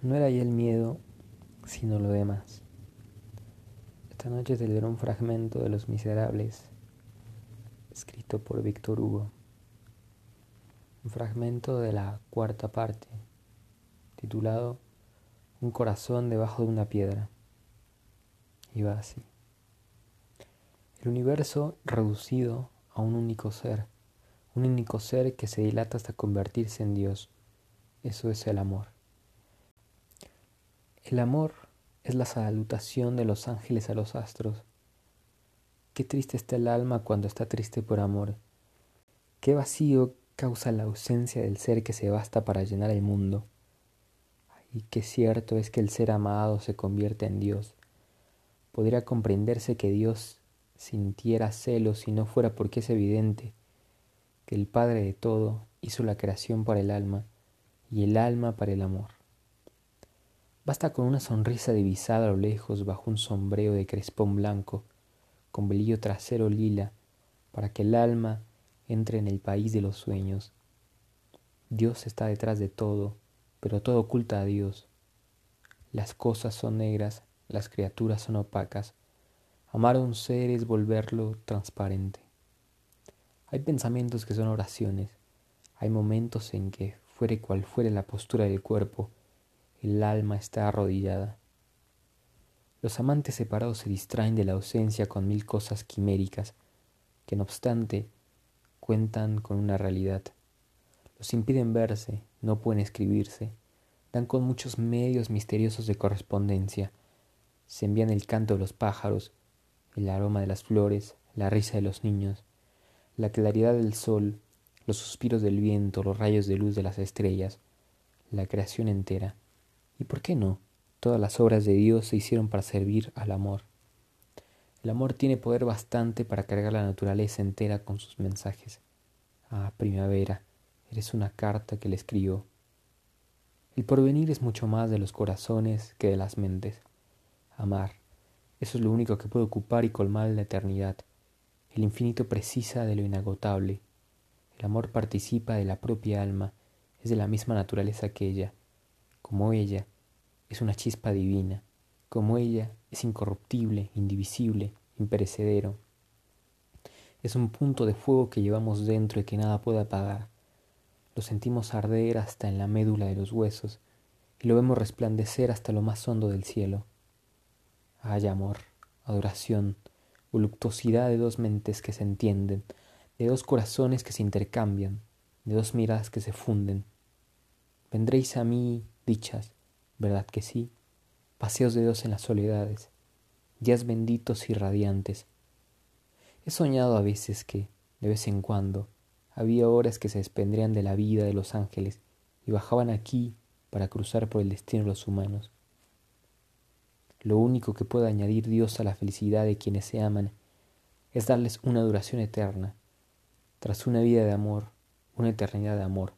No era ya el miedo, sino lo demás. Esta noche te leeré un fragmento de Los Miserables, escrito por Víctor Hugo. Un fragmento de la cuarta parte, titulado Un corazón debajo de una piedra. Y va así. El universo reducido a un único ser, un único ser que se dilata hasta convertirse en Dios. Eso es el amor. El amor es la salutación de los ángeles a los astros. Qué triste está el alma cuando está triste por amor. Qué vacío causa la ausencia del ser que se basta para llenar el mundo. Y qué cierto es que el ser amado se convierte en Dios. Podría comprenderse que Dios sintiera celos si no fuera porque es evidente que el Padre de todo hizo la creación para el alma y el alma para el amor. Basta con una sonrisa divisada a lo lejos bajo un sombrero de crespón blanco, con velillo trasero lila, para que el alma entre en el país de los sueños. Dios está detrás de todo, pero todo oculta a Dios. Las cosas son negras, las criaturas son opacas. Amar a un ser es volverlo transparente. Hay pensamientos que son oraciones, hay momentos en que, fuere cual fuere la postura del cuerpo, el alma está arrodillada. Los amantes separados se distraen de la ausencia con mil cosas quiméricas, que no obstante cuentan con una realidad. Los impiden verse, no pueden escribirse, dan con muchos medios misteriosos de correspondencia, se envían el canto de los pájaros, el aroma de las flores, la risa de los niños, la claridad del sol, los suspiros del viento, los rayos de luz de las estrellas, la creación entera. ¿Y por qué no? Todas las obras de Dios se hicieron para servir al amor. El amor tiene poder bastante para cargar la naturaleza entera con sus mensajes. Ah, primavera, eres una carta que le escribo. El porvenir es mucho más de los corazones que de las mentes. Amar, eso es lo único que puede ocupar y colmar la eternidad. El infinito precisa de lo inagotable. El amor participa de la propia alma, es de la misma naturaleza que ella como ella, es una chispa divina, como ella es incorruptible, indivisible, imperecedero. Es un punto de fuego que llevamos dentro y que nada puede apagar. Lo sentimos arder hasta en la médula de los huesos y lo vemos resplandecer hasta lo más hondo del cielo. Hay amor, adoración, voluptuosidad de dos mentes que se entienden, de dos corazones que se intercambian, de dos miradas que se funden. Vendréis a mí dichas, ¿verdad que sí? Paseos de Dios en las soledades, días benditos y radiantes. He soñado a veces que, de vez en cuando, había horas que se desprendrían de la vida de los ángeles y bajaban aquí para cruzar por el destino de los humanos. Lo único que puede añadir Dios a la felicidad de quienes se aman es darles una duración eterna, tras una vida de amor, una eternidad de amor.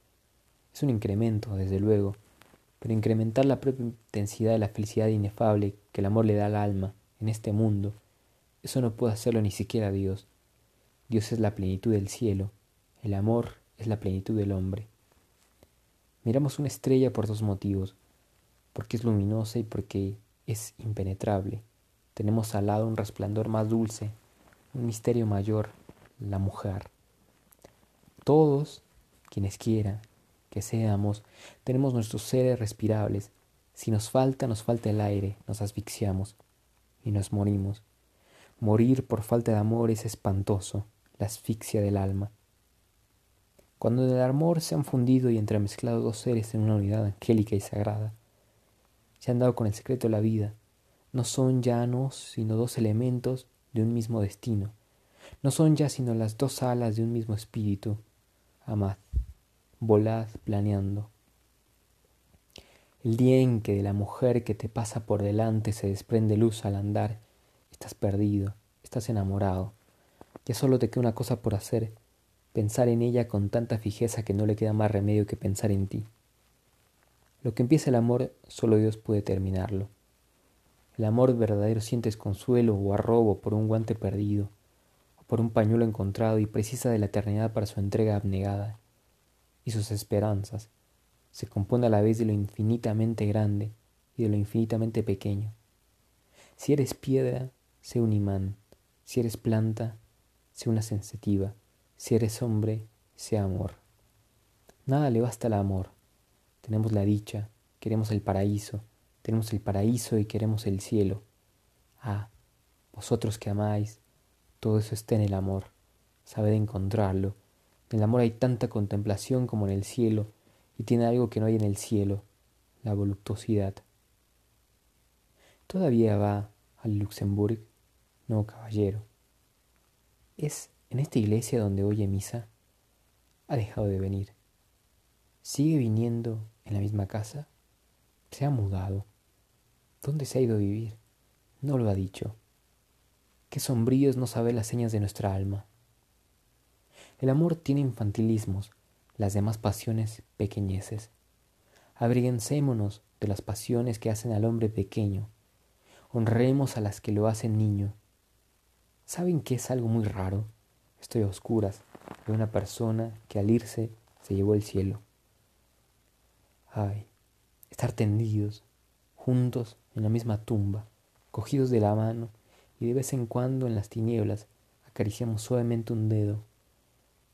Es un incremento, desde luego, pero incrementar la propia intensidad de la felicidad inefable que el amor le da al alma en este mundo, eso no puede hacerlo ni siquiera Dios. Dios es la plenitud del cielo, el amor es la plenitud del hombre. Miramos una estrella por dos motivos, porque es luminosa y porque es impenetrable. Tenemos al lado un resplandor más dulce, un misterio mayor, la mujer. Todos, quienes quieran, que seamos, tenemos nuestros seres respirables. Si nos falta, nos falta el aire, nos asfixiamos y nos morimos. Morir por falta de amor es espantoso, la asfixia del alma. Cuando en el amor se han fundido y entremezclado dos seres en una unidad angélica y sagrada, se han dado con el secreto de la vida, no son ya no sino dos elementos de un mismo destino, no son ya sino las dos alas de un mismo espíritu. Amad volad planeando. El día en que de la mujer que te pasa por delante se desprende luz al andar, estás perdido, estás enamorado. Ya solo te queda una cosa por hacer, pensar en ella con tanta fijeza que no le queda más remedio que pensar en ti. Lo que empieza el amor, solo Dios puede terminarlo. El amor verdadero sientes consuelo o arrobo por un guante perdido, o por un pañuelo encontrado y precisa de la eternidad para su entrega abnegada sus esperanzas. se compone a la vez de lo infinitamente grande y de lo infinitamente pequeño. Si eres piedra, sé un imán. Si eres planta, sé una sensitiva. Si eres hombre, sé amor. Nada le basta al amor. Tenemos la dicha, queremos el paraíso, tenemos el paraíso y queremos el cielo. Ah, vosotros que amáis, todo eso está en el amor. Sabed encontrarlo. En el amor hay tanta contemplación como en el cielo, y tiene algo que no hay en el cielo, la voluptuosidad. ¿Todavía va al Luxemburg? No, caballero. ¿Es en esta iglesia donde oye misa? Ha dejado de venir. ¿Sigue viniendo en la misma casa? ¿Se ha mudado? ¿Dónde se ha ido a vivir? No lo ha dicho. Qué sombrío es no saber las señas de nuestra alma. El amor tiene infantilismos, las demás pasiones pequeñeces. Abriguencémonos de las pasiones que hacen al hombre pequeño. Honremos a las que lo hacen niño. ¿Saben que es algo muy raro? Estoy a oscuras de una persona que al irse se llevó el cielo. Ay, estar tendidos, juntos en la misma tumba, cogidos de la mano, y de vez en cuando en las tinieblas acariciamos suavemente un dedo.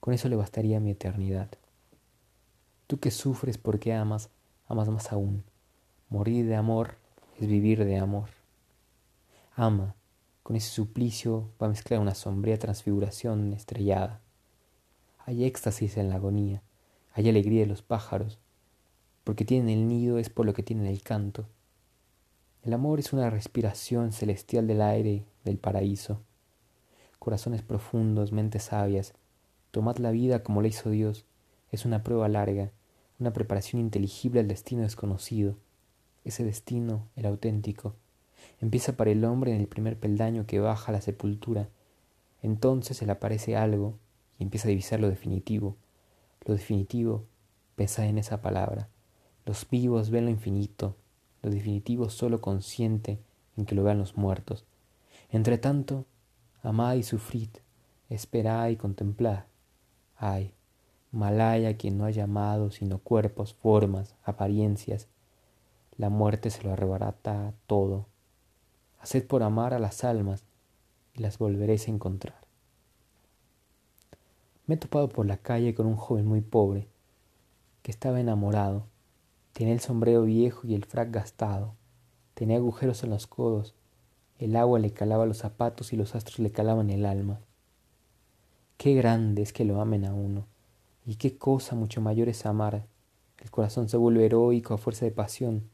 Con eso le bastaría mi eternidad. Tú que sufres porque amas, amas más aún. Morir de amor es vivir de amor. Ama, con ese suplicio va a mezclar una sombría transfiguración estrellada. Hay éxtasis en la agonía, hay alegría de los pájaros, porque tienen el nido es por lo que tienen el canto. El amor es una respiración celestial del aire del paraíso. Corazones profundos, mentes sabias, tomad la vida como la hizo Dios, es una prueba larga, una preparación inteligible al destino desconocido. Ese destino, el auténtico, empieza para el hombre en el primer peldaño que baja a la sepultura. Entonces se le aparece algo y empieza a divisar lo definitivo. Lo definitivo, pesa en esa palabra. Los vivos ven lo infinito, lo definitivo solo consciente en que lo vean los muertos. Entre tanto, amad y sufrid, esperad y contemplad. Ay, Malaya quien no haya amado sino cuerpos, formas, apariencias. La muerte se lo arrebarata todo. Haced por amar a las almas y las volveréis a encontrar. Me he topado por la calle con un joven muy pobre, que estaba enamorado. Tenía el sombrero viejo y el frac gastado. Tenía agujeros en los codos. El agua le calaba los zapatos y los astros le calaban el alma. Qué grande es que lo amen a uno y qué cosa mucho mayor es amar. El corazón se vuelve heroico a fuerza de pasión.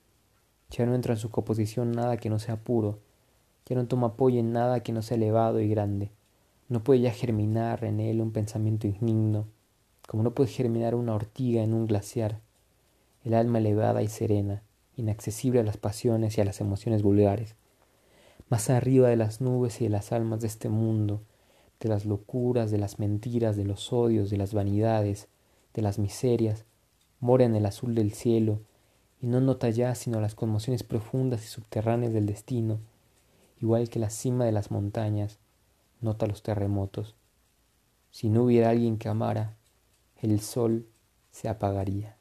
Ya no entra en su composición nada que no sea puro. Ya no toma apoyo en nada que no sea elevado y grande. No puede ya germinar en él un pensamiento indigno, como no puede germinar una ortiga en un glaciar. El alma elevada y serena, inaccesible a las pasiones y a las emociones vulgares. Más arriba de las nubes y de las almas de este mundo, de las locuras, de las mentiras, de los odios, de las vanidades, de las miserias, mora en el azul del cielo, y no nota ya sino las conmociones profundas y subterráneas del destino, igual que la cima de las montañas nota los terremotos. Si no hubiera alguien que amara, el sol se apagaría.